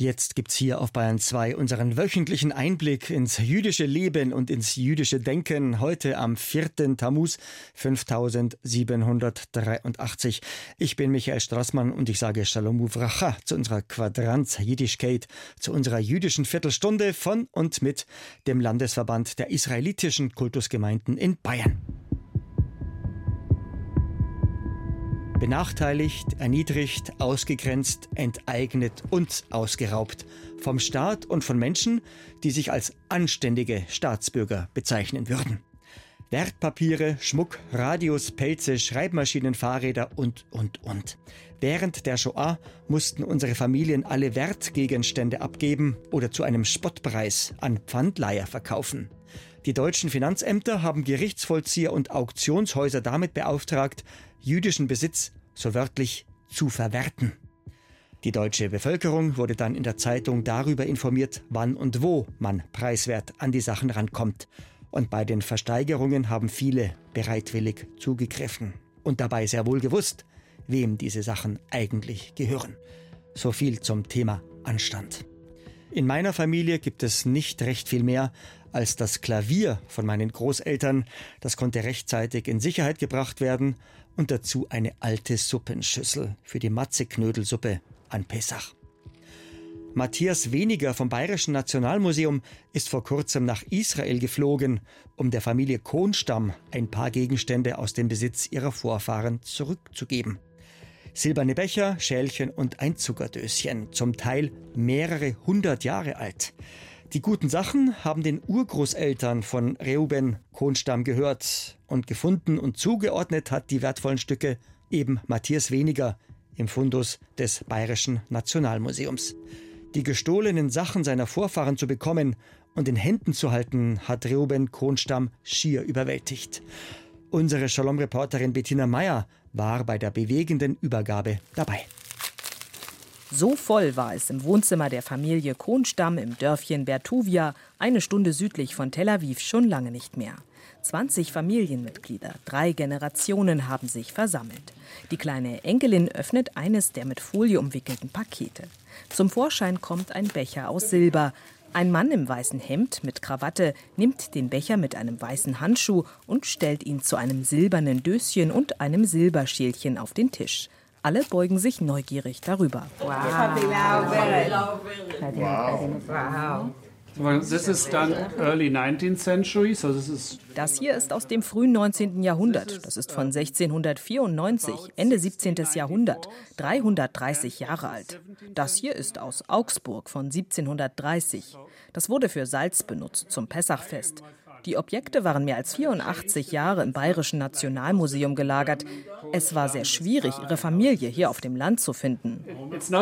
Jetzt gibt's hier auf Bayern 2 unseren wöchentlichen Einblick ins jüdische Leben und ins jüdische Denken. Heute am 4. Tammuz 5783. Ich bin Michael Strassmann und ich sage Shalom Uvracha zu unserer Quadranz Jiddischkeit, zu unserer jüdischen Viertelstunde von und mit dem Landesverband der israelitischen Kultusgemeinden in Bayern. Benachteiligt, erniedrigt, ausgegrenzt, enteignet und ausgeraubt. Vom Staat und von Menschen, die sich als anständige Staatsbürger bezeichnen würden. Wertpapiere, Schmuck, Radios, Pelze, Schreibmaschinen, Fahrräder und, und, und. Während der Shoah mussten unsere Familien alle Wertgegenstände abgeben oder zu einem Spottpreis an Pfandleiher verkaufen. Die deutschen Finanzämter haben Gerichtsvollzieher und Auktionshäuser damit beauftragt, jüdischen Besitz so wörtlich zu verwerten. Die deutsche Bevölkerung wurde dann in der Zeitung darüber informiert, wann und wo man preiswert an die Sachen rankommt. Und bei den Versteigerungen haben viele bereitwillig zugegriffen und dabei sehr wohl gewusst, wem diese Sachen eigentlich gehören. So viel zum Thema Anstand. In meiner Familie gibt es nicht recht viel mehr als das Klavier von meinen Großeltern. Das konnte rechtzeitig in Sicherheit gebracht werden und dazu eine alte Suppenschüssel für die Matzeknödelsuppe an Pessach. Matthias Weniger vom Bayerischen Nationalmuseum ist vor kurzem nach Israel geflogen, um der Familie Kohnstamm ein paar Gegenstände aus dem Besitz ihrer Vorfahren zurückzugeben. Silberne Becher, Schälchen und ein Zuckerdöschen, zum Teil mehrere hundert Jahre alt. Die guten Sachen haben den Urgroßeltern von Reuben Kohnstamm gehört und gefunden und zugeordnet hat die wertvollen Stücke eben Matthias Weniger im Fundus des Bayerischen Nationalmuseums. Die gestohlenen Sachen seiner Vorfahren zu bekommen und in Händen zu halten, hat Reuben Kohnstamm schier überwältigt. Unsere Shalom-Reporterin Bettina Meyer war bei der bewegenden Übergabe dabei. So voll war es im Wohnzimmer der Familie Kohnstamm im Dörfchen Bertuvia, eine Stunde südlich von Tel Aviv, schon lange nicht mehr. 20 Familienmitglieder, drei Generationen haben sich versammelt. Die kleine Enkelin öffnet eines der mit Folie umwickelten Pakete. Zum Vorschein kommt ein Becher aus Silber. Ein Mann im weißen Hemd mit Krawatte nimmt den Becher mit einem weißen Handschuh und stellt ihn zu einem silbernen Döschen und einem Silberschälchen auf den Tisch. Alle beugen sich neugierig darüber. Wow. Das hier ist aus dem frühen 19. Jahrhundert. Das ist von 1694, Ende 17. Jahrhundert, 330 Jahre alt. Das hier ist aus Augsburg von 1730. Das wurde für Salz benutzt zum Pessachfest. Die Objekte waren mehr als 84 Jahre im Bayerischen Nationalmuseum gelagert. Es war sehr schwierig, ihre Familie hier auf dem Land zu finden. So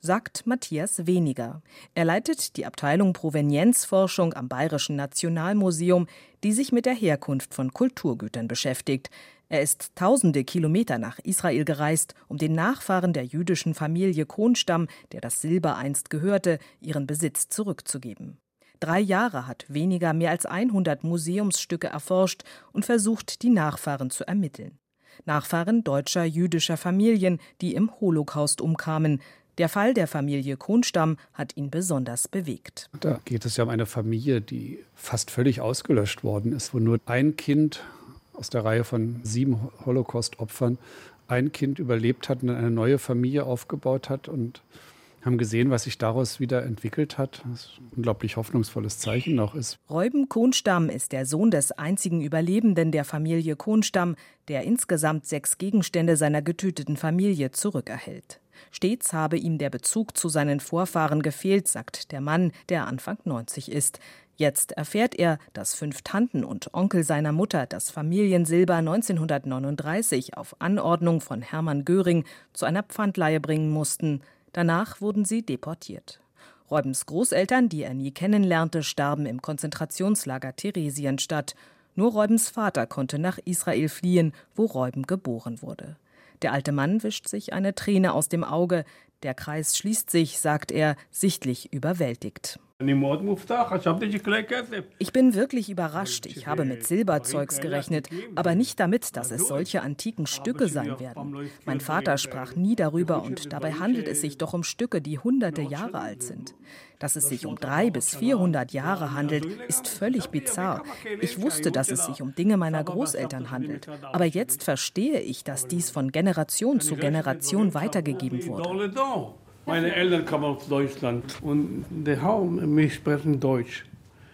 sagt Matthias Weniger. Er leitet die Abteilung Provenienzforschung am Bayerischen Nationalmuseum, die sich mit der Herkunft von Kulturgütern beschäftigt. Er ist tausende Kilometer nach Israel gereist, um den Nachfahren der jüdischen Familie Kohnstamm, der das Silber einst gehörte, ihren Besitz zurückzugeben. Drei Jahre hat weniger mehr als 100 Museumsstücke erforscht und versucht, die Nachfahren zu ermitteln. Nachfahren deutscher jüdischer Familien, die im Holocaust umkamen. Der Fall der Familie Kohnstamm hat ihn besonders bewegt. Da geht es ja um eine Familie, die fast völlig ausgelöscht worden ist, wo nur ein Kind aus der Reihe von sieben Holocaust-Opfern ein Kind überlebt hat und eine neue Familie aufgebaut hat und haben gesehen, was sich daraus wieder entwickelt hat. Was ein unglaublich hoffnungsvolles Zeichen noch ist. Räuben Kohnstamm ist der Sohn des einzigen Überlebenden der Familie Kohnstamm, der insgesamt sechs Gegenstände seiner getöteten Familie zurückerhält. Stets habe ihm der Bezug zu seinen Vorfahren gefehlt, sagt der Mann, der Anfang 90 ist. Jetzt erfährt er, dass fünf Tanten und Onkel seiner Mutter das Familiensilber 1939 auf Anordnung von Hermann Göring zu einer Pfandleihe bringen mussten. Danach wurden sie deportiert. Reubens Großeltern, die er nie kennenlernte, starben im Konzentrationslager Theresienstadt. Nur Reubens Vater konnte nach Israel fliehen, wo Reuben geboren wurde. Der alte Mann wischt sich eine Träne aus dem Auge. Der Kreis schließt sich, sagt er, sichtlich überwältigt. Ich bin wirklich überrascht. Ich habe mit Silberzeugs gerechnet, aber nicht damit, dass es solche antiken Stücke sein werden. Mein Vater sprach nie darüber und dabei handelt es sich doch um Stücke, die hunderte Jahre alt sind. Dass es sich um drei bis vierhundert Jahre handelt, ist völlig bizarr. Ich wusste, dass es sich um Dinge meiner Großeltern handelt. Aber jetzt verstehe ich, dass dies von Generation zu Generation weitergegeben wurde. Meine Eltern kommen aus Deutschland und die haben mich sprechen Deutsch.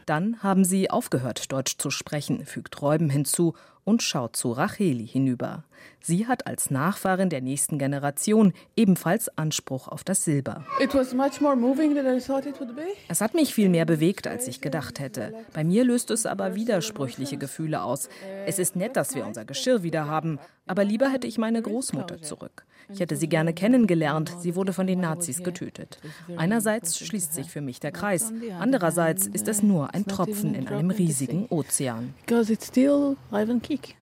Dann haben sie aufgehört, Deutsch zu sprechen, fügt Räuben hinzu und schaut zu Racheli hinüber. Sie hat als Nachfahrin der nächsten Generation ebenfalls Anspruch auf das Silber. Es hat mich viel mehr bewegt, als ich gedacht hätte. Bei mir löst es aber widersprüchliche Gefühle aus. Es ist nett, dass wir unser Geschirr wieder haben, aber lieber hätte ich meine Großmutter zurück. Ich hätte sie gerne kennengelernt, sie wurde von den Nazis getötet. Einerseits schließt sich für mich der Kreis, andererseits ist es nur ein Tropfen in einem riesigen Ozean.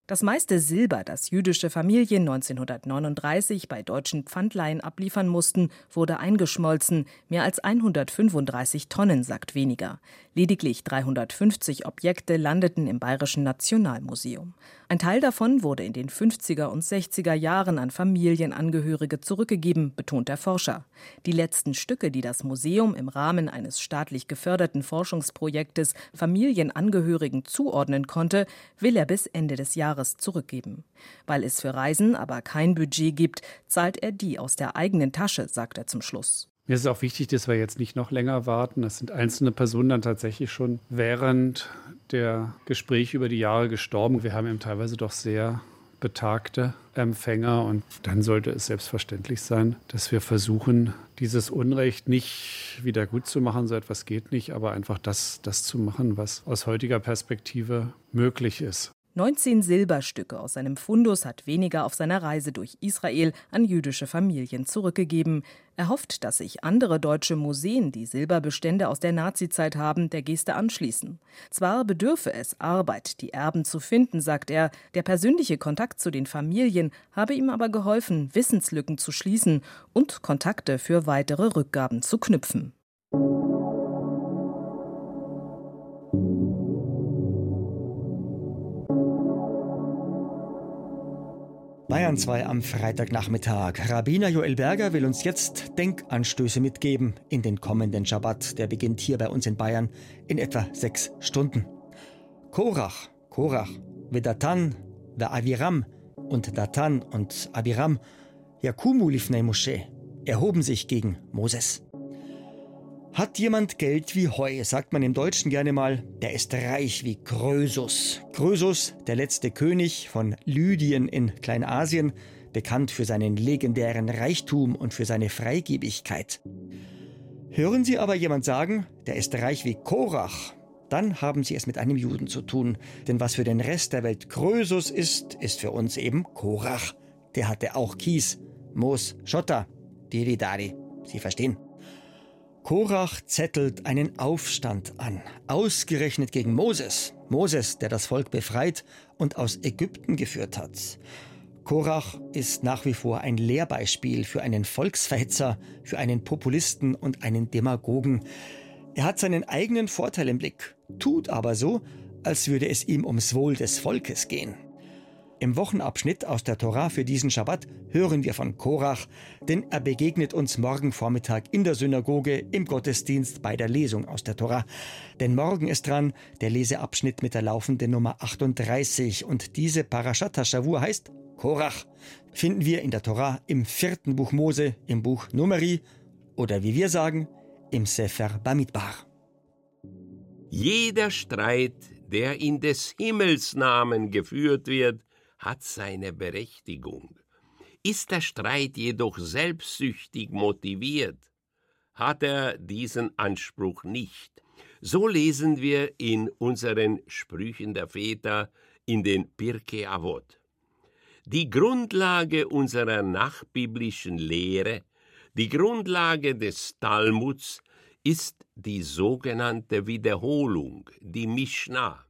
Das meiste Silber, das jüdische Familien 1939 bei deutschen Pfandleihen abliefern mussten, wurde eingeschmolzen. Mehr als 135 Tonnen, sagt weniger. Lediglich 350 Objekte landeten im Bayerischen Nationalmuseum. Ein Teil davon wurde in den 50er und 60er Jahren an Familienangehörige zurückgegeben, betont der Forscher. Die letzten Stücke, die das Museum im Rahmen eines staatlich geförderten Forschungsprojektes Familienangehörigen zuordnen konnte, will er bis Ende des Jahres zurückgeben. Weil es für Reisen aber kein Budget gibt, zahlt er die aus der eigenen Tasche, sagt er zum Schluss. Mir ist auch wichtig, dass wir jetzt nicht noch länger warten. Das sind einzelne Personen dann tatsächlich schon während der Gespräche über die Jahre gestorben. Wir haben eben teilweise doch sehr betagte Empfänger und dann sollte es selbstverständlich sein, dass wir versuchen, dieses Unrecht nicht wieder gut zu machen. So etwas geht nicht, aber einfach das, das zu machen, was aus heutiger Perspektive möglich ist. 19 Silberstücke aus seinem Fundus hat weniger auf seiner Reise durch Israel an jüdische Familien zurückgegeben. Er hofft, dass sich andere deutsche Museen, die Silberbestände aus der Nazizeit haben, der Geste anschließen. Zwar bedürfe es Arbeit, die Erben zu finden, sagt er, der persönliche Kontakt zu den Familien habe ihm aber geholfen, Wissenslücken zu schließen und Kontakte für weitere Rückgaben zu knüpfen. Bayern 2 am Freitagnachmittag. Rabbiner Joel Berger will uns jetzt Denkanstöße mitgeben in den kommenden Schabbat. Der beginnt hier bei uns in Bayern in etwa sechs Stunden. Korach, Korach, Vedatan, Aviram und Datan und Abiram, Yakumu lifnei Moshe, erhoben sich gegen Moses. Hat jemand Geld wie Heu, sagt man im Deutschen gerne mal, der ist reich wie Krösus. Krösus, der letzte König von Lydien in Kleinasien, bekannt für seinen legendären Reichtum und für seine Freigebigkeit. Hören Sie aber jemand sagen, der ist reich wie Korach, dann haben Sie es mit einem Juden zu tun. Denn was für den Rest der Welt Krösus ist, ist für uns eben Korach. Der hatte auch Kies, Moos, Schotter, Diridari. Sie verstehen? Korach zettelt einen Aufstand an, ausgerechnet gegen Moses. Moses, der das Volk befreit und aus Ägypten geführt hat. Korach ist nach wie vor ein Lehrbeispiel für einen Volksverhetzer, für einen Populisten und einen Demagogen. Er hat seinen eigenen Vorteil im Blick, tut aber so, als würde es ihm ums Wohl des Volkes gehen. Im Wochenabschnitt aus der Torah für diesen Schabbat hören wir von Korach, denn er begegnet uns morgen Vormittag in der Synagoge im Gottesdienst bei der Lesung aus der Torah. Denn morgen ist dran der Leseabschnitt mit der laufenden Nummer 38 und diese Parashat Shavur heißt Korach. Finden wir in der Torah im vierten Buch Mose, im Buch Numeri oder wie wir sagen, im Sefer Bamidbar. Jeder Streit, der in des Himmels Namen geführt wird, hat seine Berechtigung. Ist der Streit jedoch selbstsüchtig motiviert, hat er diesen Anspruch nicht. So lesen wir in unseren Sprüchen der Väter in den Pirke Avot. Die Grundlage unserer nachbiblischen Lehre, die Grundlage des Talmuds, ist die sogenannte Wiederholung, die Mishnah.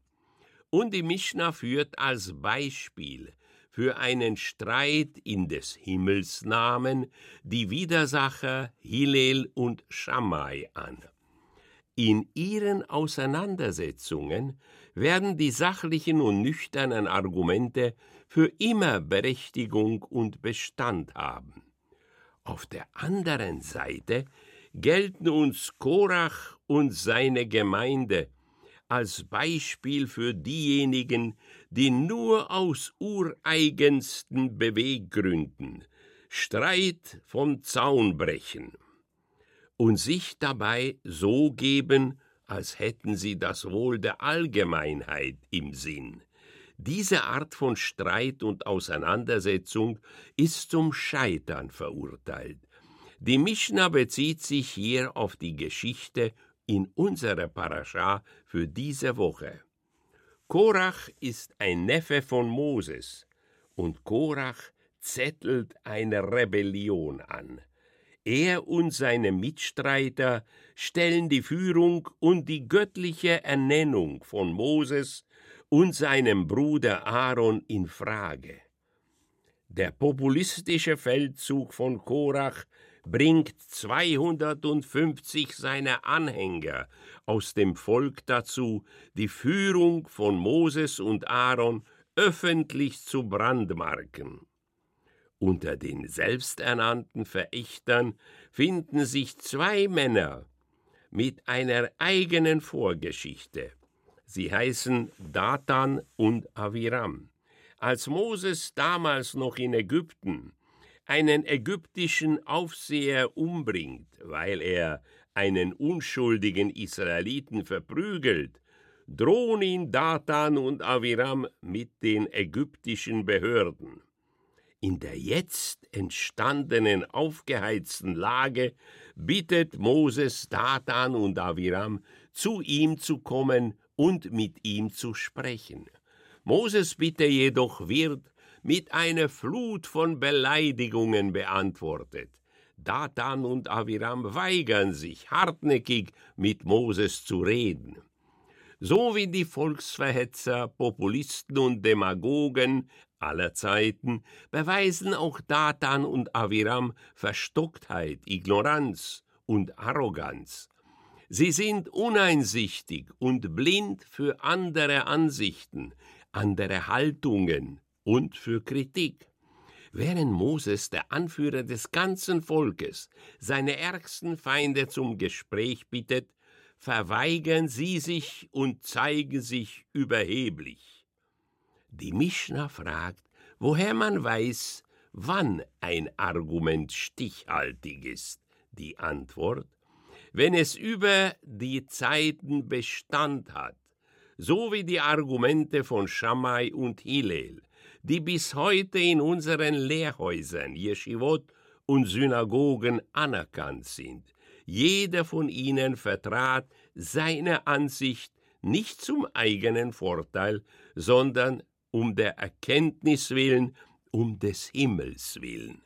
Und die Mishnah führt als Beispiel für einen Streit in des Himmels Namen die Widersacher Hillel und Shammai an. In ihren Auseinandersetzungen werden die sachlichen und nüchternen Argumente für immer Berechtigung und Bestand haben. Auf der anderen Seite gelten uns Korach und seine Gemeinde als Beispiel für diejenigen, die nur aus ureigensten Beweggründen Streit vom Zaun brechen und sich dabei so geben, als hätten sie das Wohl der Allgemeinheit im Sinn. Diese Art von Streit und Auseinandersetzung ist zum Scheitern verurteilt. Die Mischna bezieht sich hier auf die Geschichte in unserer Parascha für diese Woche. Korach ist ein Neffe von Moses und Korach zettelt eine Rebellion an. Er und seine Mitstreiter stellen die Führung und die göttliche Ernennung von Moses und seinem Bruder Aaron in Frage. Der populistische Feldzug von Korach bringt 250 seiner Anhänger aus dem Volk dazu, die Führung von Moses und Aaron öffentlich zu brandmarken. Unter den selbsternannten Verächtern finden sich zwei Männer mit einer eigenen Vorgeschichte. Sie heißen Datan und Aviram. Als Moses damals noch in Ägypten einen ägyptischen Aufseher umbringt, weil er einen unschuldigen Israeliten verprügelt, drohen ihn Datan und Aviram mit den ägyptischen Behörden. In der jetzt entstandenen aufgeheizten Lage bittet Moses Datan und Aviram, zu ihm zu kommen und mit ihm zu sprechen. Moses Bitte jedoch wird mit einer Flut von Beleidigungen beantwortet. Datan und Aviram weigern sich hartnäckig mit Moses zu reden. So wie die Volksverhetzer, Populisten und Demagogen aller Zeiten beweisen auch Datan und Aviram Verstocktheit, Ignoranz und Arroganz. Sie sind uneinsichtig und blind für andere Ansichten, andere Haltungen und für Kritik. Während Moses, der Anführer des ganzen Volkes, seine ärgsten Feinde zum Gespräch bittet, verweigern sie sich und zeigen sich überheblich. Die Mischna fragt, woher man weiß, wann ein Argument stichhaltig ist. Die Antwort, wenn es über die Zeiten Bestand hat, so wie die Argumente von Shammai und Hillel, die bis heute in unseren Lehrhäusern, Yeshivot und Synagogen anerkannt sind. Jeder von ihnen vertrat seine Ansicht nicht zum eigenen Vorteil, sondern um der Erkenntnis willen, um des Himmels willen.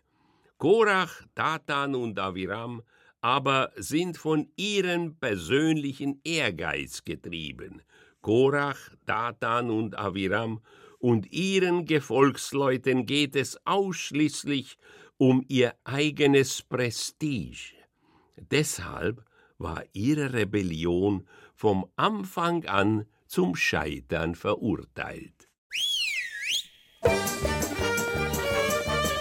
Korach, Datan und Aviram aber sind von ihrem persönlichen Ehrgeiz getrieben. Korach, Datan und Aviram und ihren Gefolgsleuten geht es ausschließlich um ihr eigenes Prestige. Deshalb war ihre Rebellion vom Anfang an zum Scheitern verurteilt.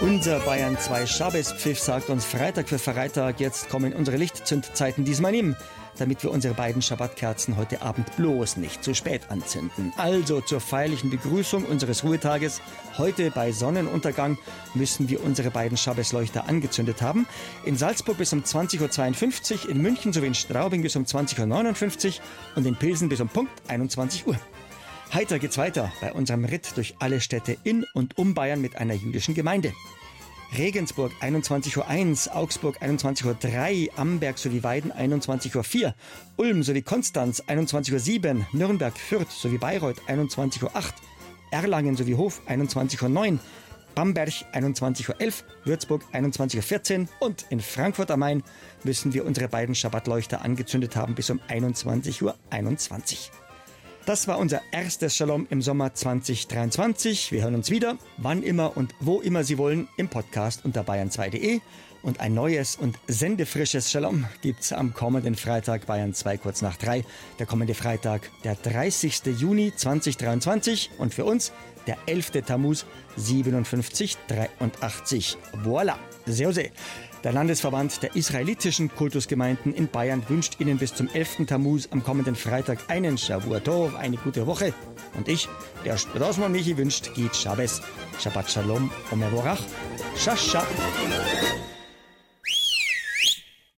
Unser Bayern 2 Schabespfiff sagt uns Freitag für Freitag, jetzt kommen unsere Lichtzündzeiten diesmal ihm damit wir unsere beiden Schabbatkerzen heute Abend bloß nicht zu spät anzünden. Also zur feierlichen Begrüßung unseres Ruhetages. Heute bei Sonnenuntergang müssen wir unsere beiden Schabbesleuchter angezündet haben. In Salzburg bis um 20.52 Uhr, in München sowie in Straubing bis um 20.59 Uhr und in Pilsen bis um Punkt 21 Uhr. Heiter geht's weiter bei unserem Ritt durch alle Städte in und um Bayern mit einer jüdischen Gemeinde. Regensburg 21.01 Uhr, Augsburg 21.03 Uhr, Amberg sowie Weiden 21.04 Uhr, Ulm sowie Konstanz 21.07 Uhr, Nürnberg, Fürth sowie Bayreuth 21.08 Uhr, Erlangen sowie Hof 21.09 Uhr, Bamberg 21.11 Uhr, Würzburg 21.14 Uhr und in Frankfurt am Main müssen wir unsere beiden Schabbatleuchter angezündet haben bis um 21.21 Uhr. 21. Das war unser erstes Shalom im Sommer 2023. Wir hören uns wieder, wann immer und wo immer Sie wollen, im Podcast unter bayern2.de Und ein neues und sendefrisches Shalom gibt's am kommenden Freitag Bayern 2 kurz nach 3. Der kommende Freitag, der 30. Juni 2023 und für uns der 11. Tammuz 5783. Voilà, sehr, sehr. Der Landesverband der israelitischen Kultusgemeinden in Bayern wünscht Ihnen bis zum 11. Tammuz am kommenden Freitag einen Shavuot eine gute Woche. Und ich, der Spadosmo Michi, wünscht Git Shabbos, Shabbat Shalom, Omer Vorach, Shasha.